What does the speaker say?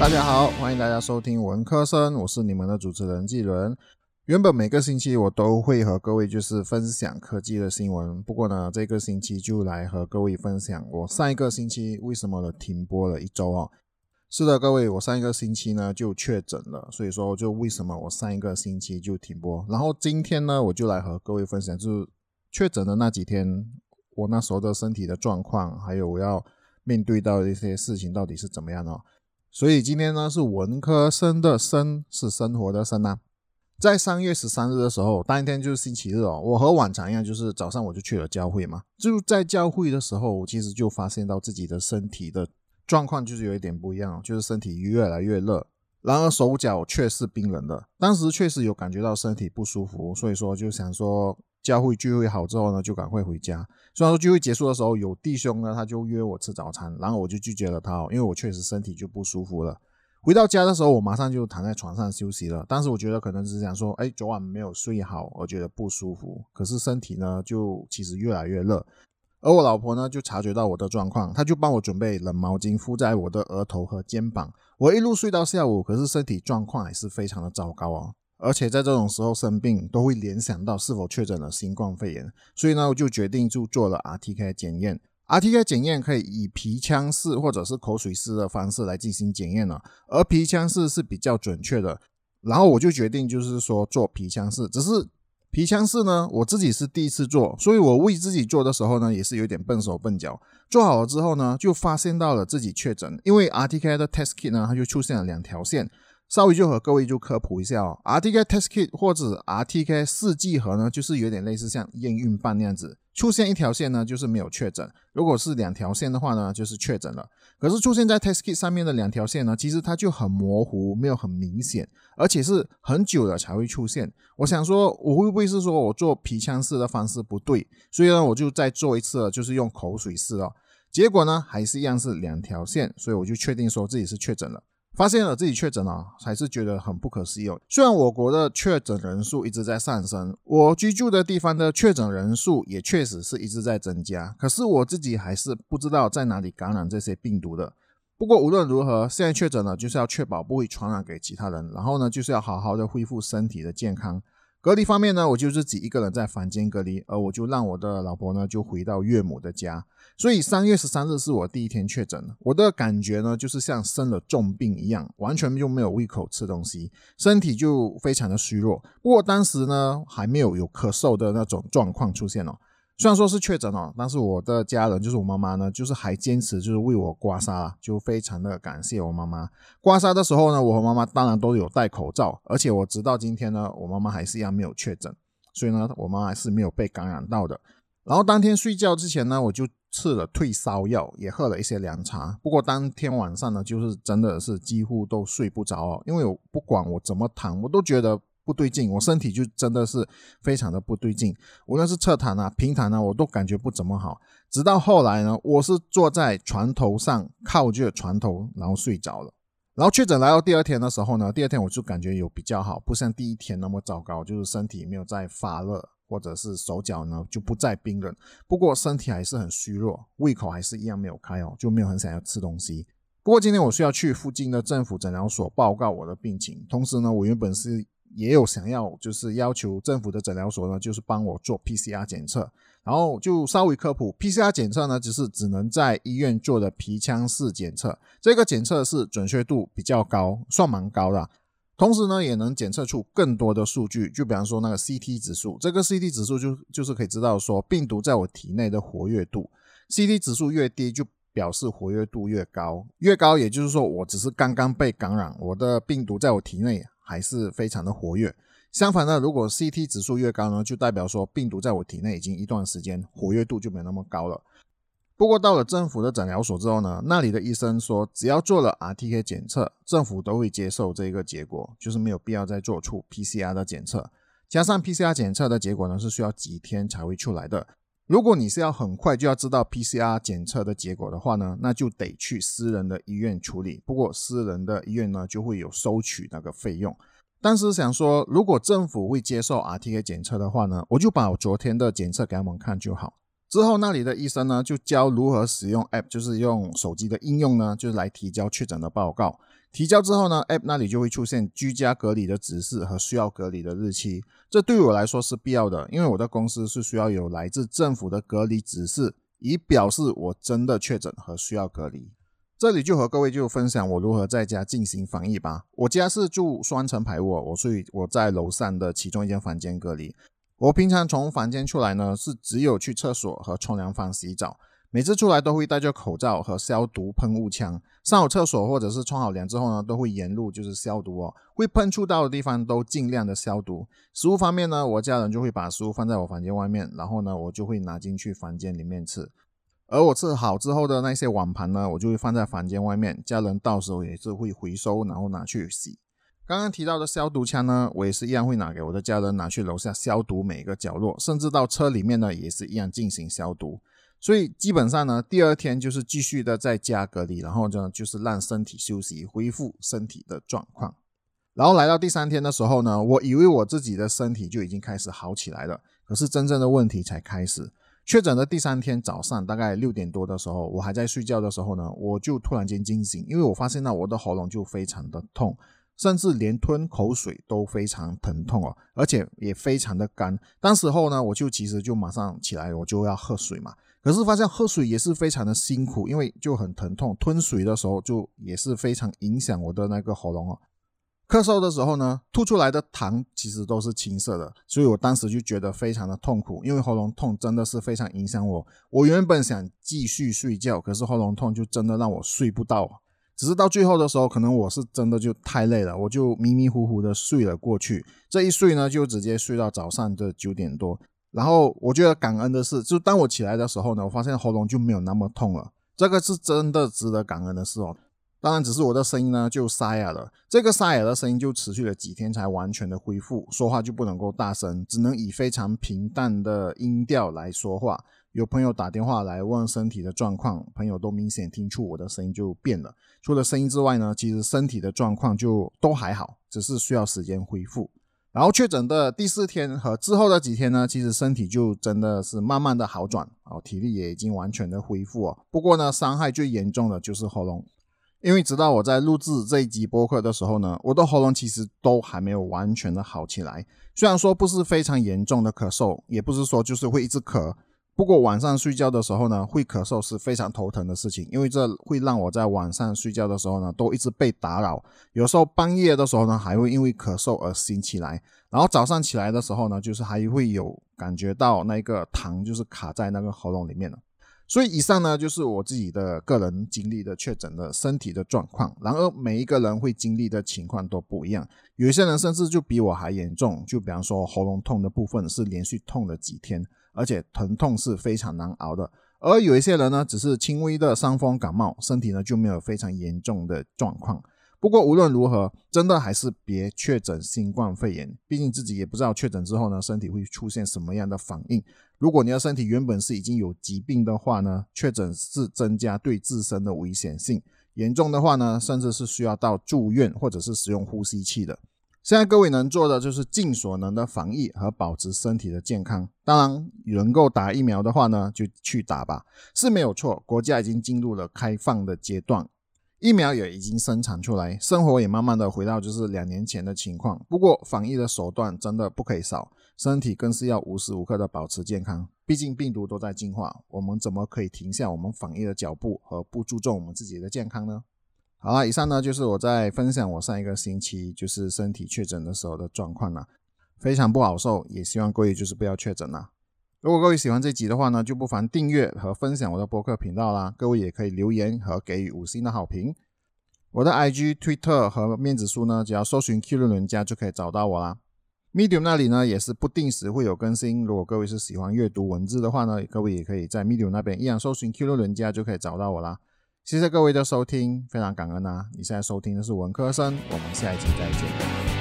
大家好，欢迎大家收听文科生，我是你们的主持人纪伦。原本每个星期我都会和各位就是分享科技的新闻，不过呢，这个星期就来和各位分享我上一个星期为什么的停播了一周哦。是的，各位，我上一个星期呢就确诊了，所以说就为什么我上一个星期就停播。然后今天呢，我就来和各位分享，就是确诊的那几天，我那时候的身体的状况，还有我要面对到一些事情到底是怎么样哦。所以今天呢是文科生的生，是生活的生啊。在三月十三日的时候，当天就是星期日哦，我和往常一样，就是早上我就去了教会嘛。就在教会的时候，我其实就发现到自己的身体的。状况就是有一点不一样，就是身体越来越热，然而手脚却是冰冷的。当时确实有感觉到身体不舒服，所以说就想说教会聚会好之后呢，就赶快回家。虽然说聚会结束的时候有弟兄呢，他就约我吃早餐，然后我就拒绝了他，因为我确实身体就不舒服了。回到家的时候，我马上就躺在床上休息了。当时我觉得可能是想说，哎，昨晚没有睡好，我觉得不舒服。可是身体呢，就其实越来越热。而我老婆呢，就察觉到我的状况，她就帮我准备冷毛巾敷在我的额头和肩膀。我一路睡到下午，可是身体状况还是非常的糟糕哦。而且在这种时候生病，都会联想到是否确诊了新冠肺炎，所以呢，我就决定就做了 RTK 检验。RTK 检验可以以皮腔式或者是口水式的方式来进行检验了，而皮腔式是比较准确的。然后我就决定就是说做皮腔式，只是。皮腔式呢，我自己是第一次做，所以我为自己做的时候呢，也是有点笨手笨脚。做好了之后呢，就发现到了自己确诊，因为 RTK 的 test kit 呢，它就出现了两条线。稍微就和各位就科普一下哦，RTK test kit 或者 RTK 试剂盒呢，就是有点类似像验孕棒那样子，出现一条线呢，就是没有确诊；如果是两条线的话呢，就是确诊了。可是出现在 test kit 上面的两条线呢，其实它就很模糊，没有很明显，而且是很久了才会出现。我想说，我会不会是说我做皮腔试的方式不对？所以呢，我就再做一次，就是用口水试哦。结果呢，还是一样是两条线，所以我就确定说自己是确诊了。发现了自己确诊了，还是觉得很不可思议哦。虽然我国的确诊人数一直在上升，我居住的地方的确诊人数也确实是一直在增加，可是我自己还是不知道在哪里感染这些病毒的。不过无论如何，现在确诊了，就是要确保不会传染给其他人，然后呢，就是要好好的恢复身体的健康。隔离方面呢，我就自己一个人在房间隔离，而我就让我的老婆呢就回到岳母的家。所以三月十三日是我第一天确诊，我的感觉呢就是像生了重病一样，完全就没有胃口吃东西，身体就非常的虚弱。不过当时呢还没有有咳嗽的那种状况出现哦。虽然说是确诊了，但是我的家人就是我妈妈呢，就是还坚持就是为我刮痧，就非常的感谢我妈妈。刮痧的时候呢，我和妈妈当然都有戴口罩，而且我直到今天呢，我妈妈还是一样没有确诊，所以呢，我妈妈是没有被感染到的。然后当天睡觉之前呢，我就吃了退烧药，也喝了一些凉茶。不过当天晚上呢，就是真的是几乎都睡不着哦，因为我不管我怎么躺，我都觉得。不对劲，我身体就真的是非常的不对劲，无论是侧躺啊、平躺啊，我都感觉不怎么好。直到后来呢，我是坐在床头上靠着床头，然后睡着了。然后确诊来到第二天的时候呢，第二天我就感觉有比较好，不像第一天那么糟糕，就是身体没有再发热，或者是手脚呢就不再冰冷。不过身体还是很虚弱，胃口还是一样没有开哦，就没有很想要吃东西。不过今天我需要去附近的政府诊疗所报告我的病情，同时呢，我原本是。也有想要，就是要求政府的诊疗所呢，就是帮我做 PCR 检测，然后就稍微科普，PCR 检测呢，只是只能在医院做的皮腔式检测，这个检测是准确度比较高，算蛮高的，同时呢，也能检测出更多的数据，就比方说那个 CT 指数，这个 CT 指数就就是可以知道说病毒在我体内的活跃度，CT 指数越低就表示活跃度越高，越高也就是说我只是刚刚被感染，我的病毒在我体内。还是非常的活跃。相反呢，如果 CT 指数越高呢，就代表说病毒在我体内已经一段时间，活跃度就没那么高了。不过到了政府的诊疗所之后呢，那里的医生说，只要做了 RTK 检测，政府都会接受这个结果，就是没有必要再做出 PCR 的检测。加上 PCR 检测的结果呢，是需要几天才会出来的。如果你是要很快就要知道 PCR 检测的结果的话呢，那就得去私人的医院处理。不过私人的医院呢，就会有收取那个费用。但是想说，如果政府会接受 RTK 检测的话呢，我就把我昨天的检测给他们看就好。之后那里的医生呢，就教如何使用 App，就是用手机的应用呢，就是来提交确诊的报告。提交之后呢，App 那里就会出现居家隔离的指示和需要隔离的日期。这对我来说是必要的，因为我的公司是需要有来自政府的隔离指示，以表示我真的确诊和需要隔离。这里就和各位就分享我如何在家进行防疫吧。我家是住双层排屋，我睡我在楼上的其中一间房间隔离。我平常从房间出来呢，是只有去厕所和冲凉房洗澡。每次出来都会戴着口罩和消毒喷雾枪。上好厕所或者是冲好凉之后呢，都会沿路就是消毒哦，会喷触到的地方都尽量的消毒。食物方面呢，我家人就会把食物放在我房间外面，然后呢，我就会拿进去房间里面吃。而我吃好之后的那些碗盘呢，我就会放在房间外面，家人到时候也是会回收，然后拿去洗。刚刚提到的消毒枪呢，我也是一样会拿给我的家人拿去楼下消毒每个角落，甚至到车里面呢也是一样进行消毒。所以基本上呢，第二天就是继续的在家隔离，然后呢就是让身体休息，恢复身体的状况。然后来到第三天的时候呢，我以为我自己的身体就已经开始好起来了，可是真正的问题才开始。确诊的第三天早上，大概六点多的时候，我还在睡觉的时候呢，我就突然间惊醒，因为我发现到我的喉咙就非常的痛，甚至连吞口水都非常疼痛哦，而且也非常的干。当时候呢，我就其实就马上起来，我就要喝水嘛，可是发现喝水也是非常的辛苦，因为就很疼痛，吞水的时候就也是非常影响我的那个喉咙哦。咳嗽的时候呢，吐出来的痰其实都是青色的，所以我当时就觉得非常的痛苦，因为喉咙痛真的是非常影响我。我原本想继续睡觉，可是喉咙痛就真的让我睡不到。只是到最后的时候，可能我是真的就太累了，我就迷迷糊糊的睡了过去。这一睡呢，就直接睡到早上的九点多。然后我觉得感恩的是，就当我起来的时候呢，我发现喉咙就没有那么痛了。这个是真的值得感恩的事哦。当然，只是我的声音呢就沙哑了。这个沙哑的声音就持续了几天才完全的恢复，说话就不能够大声，只能以非常平淡的音调来说话。有朋友打电话来问身体的状况，朋友都明显听出我的声音就变了。除了声音之外呢，其实身体的状况就都还好，只是需要时间恢复。然后确诊的第四天和之后的几天呢，其实身体就真的是慢慢的好转哦，体力也已经完全的恢复哦。不过呢，伤害最严重的就是喉咙。因为直到我在录制这一集播客的时候呢，我的喉咙其实都还没有完全的好起来。虽然说不是非常严重的咳嗽，也不是说就是会一直咳，不过晚上睡觉的时候呢，会咳嗽是非常头疼的事情，因为这会让我在晚上睡觉的时候呢，都一直被打扰。有时候半夜的时候呢，还会因为咳嗽而醒起来，然后早上起来的时候呢，就是还会有感觉到那个痰就是卡在那个喉咙里面了。所以以上呢，就是我自己的个人经历的确诊的身体的状况。然而每一个人会经历的情况都不一样，有一些人甚至就比我还严重。就比方说喉咙痛的部分是连续痛了几天，而且疼痛是非常难熬的。而有一些人呢，只是轻微的伤风感冒，身体呢就没有非常严重的状况。不过无论如何，真的还是别确诊新冠肺炎，毕竟自己也不知道确诊之后呢，身体会出现什么样的反应。如果你的身体原本是已经有疾病的话呢，确诊是增加对自身的危险性，严重的话呢，甚至是需要到住院或者是使用呼吸器的。现在各位能做的就是尽所能的防疫和保持身体的健康。当然，能够打疫苗的话呢，就去打吧，是没有错。国家已经进入了开放的阶段。疫苗也已经生产出来，生活也慢慢的回到就是两年前的情况。不过防疫的手段真的不可以少，身体更是要无时无刻的保持健康。毕竟病毒都在进化，我们怎么可以停下我们防疫的脚步和不注重我们自己的健康呢？好了，以上呢就是我在分享我上一个星期就是身体确诊的时候的状况了，非常不好受，也希望各位就是不要确诊了。如果各位喜欢这集的话呢，就不妨订阅和分享我的播客频道啦。各位也可以留言和给予五星的好评。我的 IG、Twitter 和面子书呢，只要搜寻 Q 论人家就可以找到我啦。Medium 那里呢也是不定时会有更新。如果各位是喜欢阅读文字的话呢，各位也可以在 Medium 那边一样搜寻 Q 论人家就可以找到我啦。谢谢各位的收听，非常感恩啊！你现在收听的是文科生，我们下一集再见。